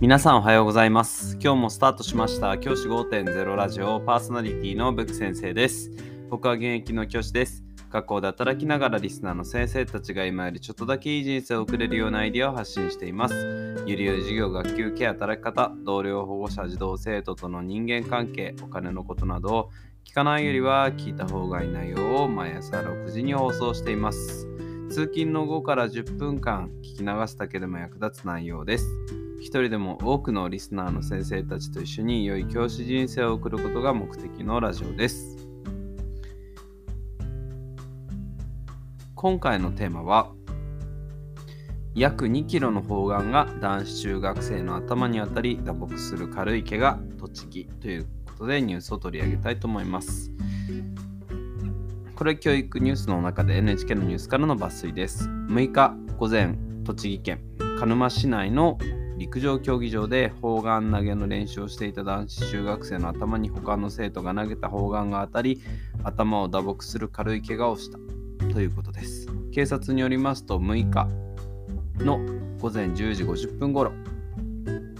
皆さんおはようございます。今日もスタートしました教師5.0ラジオパーソナリティのブック先生です。僕は現役の教師です。学校で働きながらリスナーの先生たちが今よりちょっとだけいい人生を送れるようなアイデアを発信しています。ゆりより授業、学級、ケア、働き方、同僚、保護者、児童、生徒との人間関係、お金のことなどを聞かないよりは聞いた方がいい内容を毎朝6時に放送しています。通勤の後から10分間聞き流すだけでも役立つ内容です。一人でも多くのリスナーの先生たちと一緒に良い教師人生を送ることが目的のラジオです。今回のテーマは約2キロの砲丸が男子中学生の頭に当たり打撲する軽い怪我栃木ということでニュースを取り上げたいと思います。これ教育ニュースの中で NHK のニュースからの抜粋です。6日午前、栃木県鹿沼市内の陸上競技場で砲丸投げの練習をしていた男子中学生の頭に他の生徒が投げた砲丸が当たり頭を打撲する軽い怪我をしたということです。警察によりますと6日の午前10時50分頃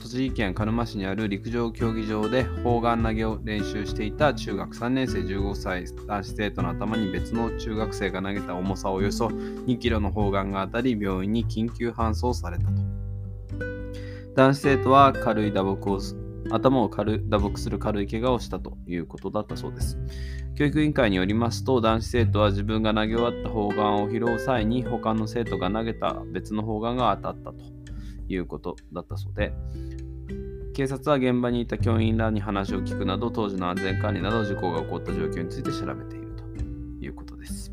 栃木県鹿沼市にある陸上競技場で砲丸投げを練習していた中学3年生15歳男子生徒の頭に別の中学生が投げた重さおよそ2キロの砲丸が当たり病院に緊急搬送されたと男子生徒は軽い打撲を頭を軽打撲する軽い怪我をしたということだったそうです。教育委員会によりますと、男子生徒は自分が投げ終わった砲丸を拾う際に、他の生徒が投げた別の砲丸が当たったということだったそうで、警察は現場にいた教員らに話を聞くなど、当時の安全管理など事故が起こった状況について調べているということです。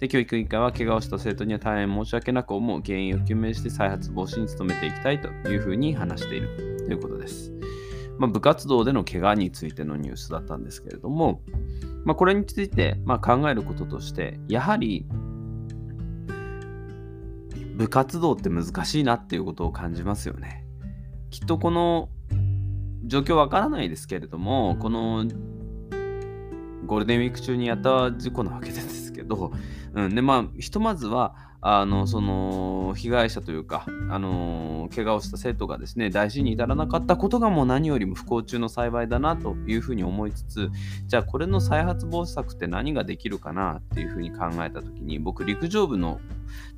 で教育委員会は怪我をした生徒には大変申し訳なく思う原因を究明して再発防止に努めていきたいというふうに話しているということです。まあ、部活動での怪我についてのニュースだったんですけれども、まあ、これについてま考えることとして、やはり部活動って難しいなっていうことを感じますよね。きっとこの状況わからないですけれども、このゴールデンウィーク中にやった事故なわけですけど、うん、でまあひとまずはあのその被害者というか、あの怪我をした生徒がですね大事に至らなかったことがもう何よりも不幸中の幸いだなというふうに思いつつじゃあこれの再発防止策って何ができるかなっていうふうに考えた時に僕陸上部の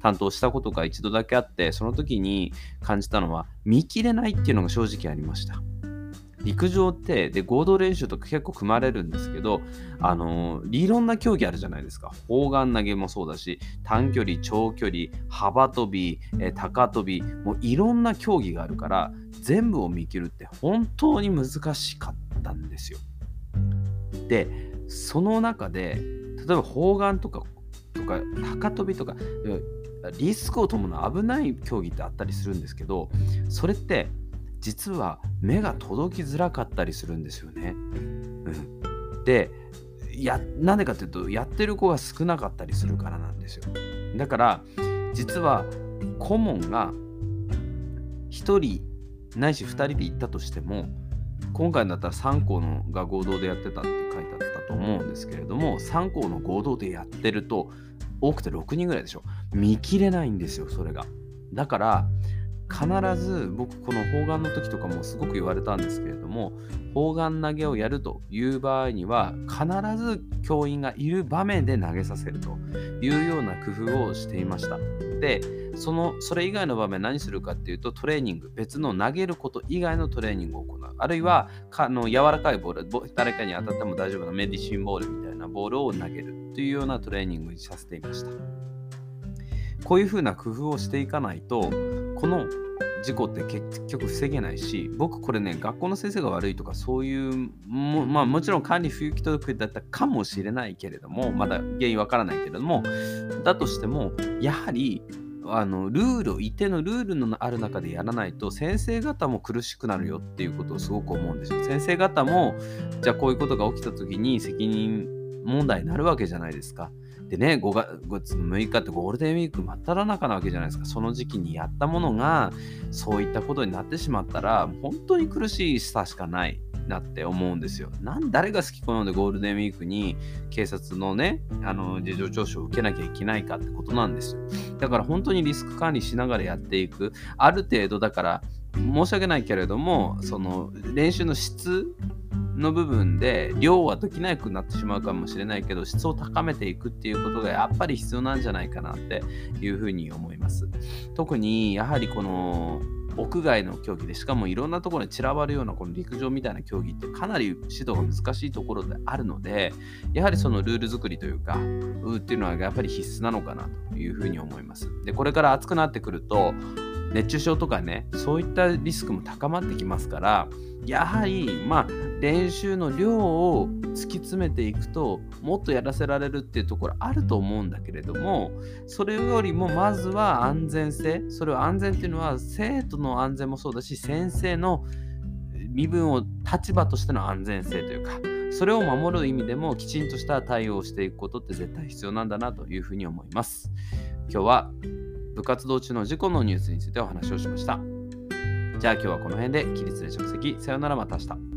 担当したことが一度だけあってその時に感じたのは見切れないっていうのが正直ありました。陸上ってで合同練習とか結構組まれるんですけど、あのいろんな競技あるじゃないですか砲丸投げもそうだし短距離長距離幅跳び、えー高跳びもういろんな競技があるから全部を見切るって本当に難しかったんですよ。でその中で例えば砲丸とかとか高跳びとかリスクを伴う危ない競技ってあったりするんですけどそれって実は目が届きづらかったりするんですよね。うん、でやなんでかっていうとやってる子が少なかったりするからなんですよ。だから実は顧問が1人ないし2人で行ったとしても今回だったら3校のが合同でやってたって書いてあったと思うんですけれども3校の合同でやってると多くて6人ぐらいでしょ見切れないんですよそれが。だから必ず僕この砲丸の時とかもすごく言われたんですけれども砲丸投げをやるという場合には必ず教員がいる場面で投げさせるというような工夫をしていました。でそのそれ以外の場面何するかっていうとトレーニング別の投げること以外のトレーニングを行う。あるいはかの柔らかいボール誰かに当たっても大丈夫なメディシンボールみたいなボールを投げるというようなトレーニングにさせていました。こういうふうな工夫をしていかないとこの事故って結局防げないし僕これね学校の先生が悪いとかそういうも,、まあ、もちろん管理不行き届きだったかもしれないけれどもまだ原因わからないけれどもだとしてもやはりあのルールを一定のルールのある中でやらないと先生方も苦しくなるよっていうことをすごく思うんですよ。先生方もじゃあこういうことが起きた時に責任問題になるわけじゃないですか。でね、5月6日ってゴールデンウィーク真っ只中なわけじゃないですか。その時期にやったものが、そういったことになってしまったら、本当に苦しいさしかないなって思うんですよ。なん誰が好き好んでゴールデンウィークに警察のね、あの事情聴取を受けなきゃいけないかってことなんですよ。だから本当にリスク管理しながらやっていく。ある程度だから、申し訳ないけれどもその練習の質の部分で量はできなくなってしまうかもしれないけど質を高めていくっていうことがやっぱり必要なんじゃないかなっていうふうに思います。特にやはりこの屋外の競技でしかもいろんなところに散らばるようなこの陸上みたいな競技ってかなり指導が難しいところであるのでやはりそのルール作りというかうっていうのはやっぱり必須なのかなというふうに思います。でこれから暑くなってくると熱中症とかねそういったリスクも高まってきますからやはりまあ練習の量を突き詰めていくともっとやらせられるっていうところあると思うんだけれどもそれよりもまずは安全性それは安全っていうのは生徒の安全もそうだし先生の身分を立場としての安全性というかそれを守る意味でもきちんとした対応をしていくことって絶対必要なんだなというふうに思います。今日は部活動中の事故のニュースについてお話をしました。じゃあ今日はこの辺で起立で着席。さよならまた明日。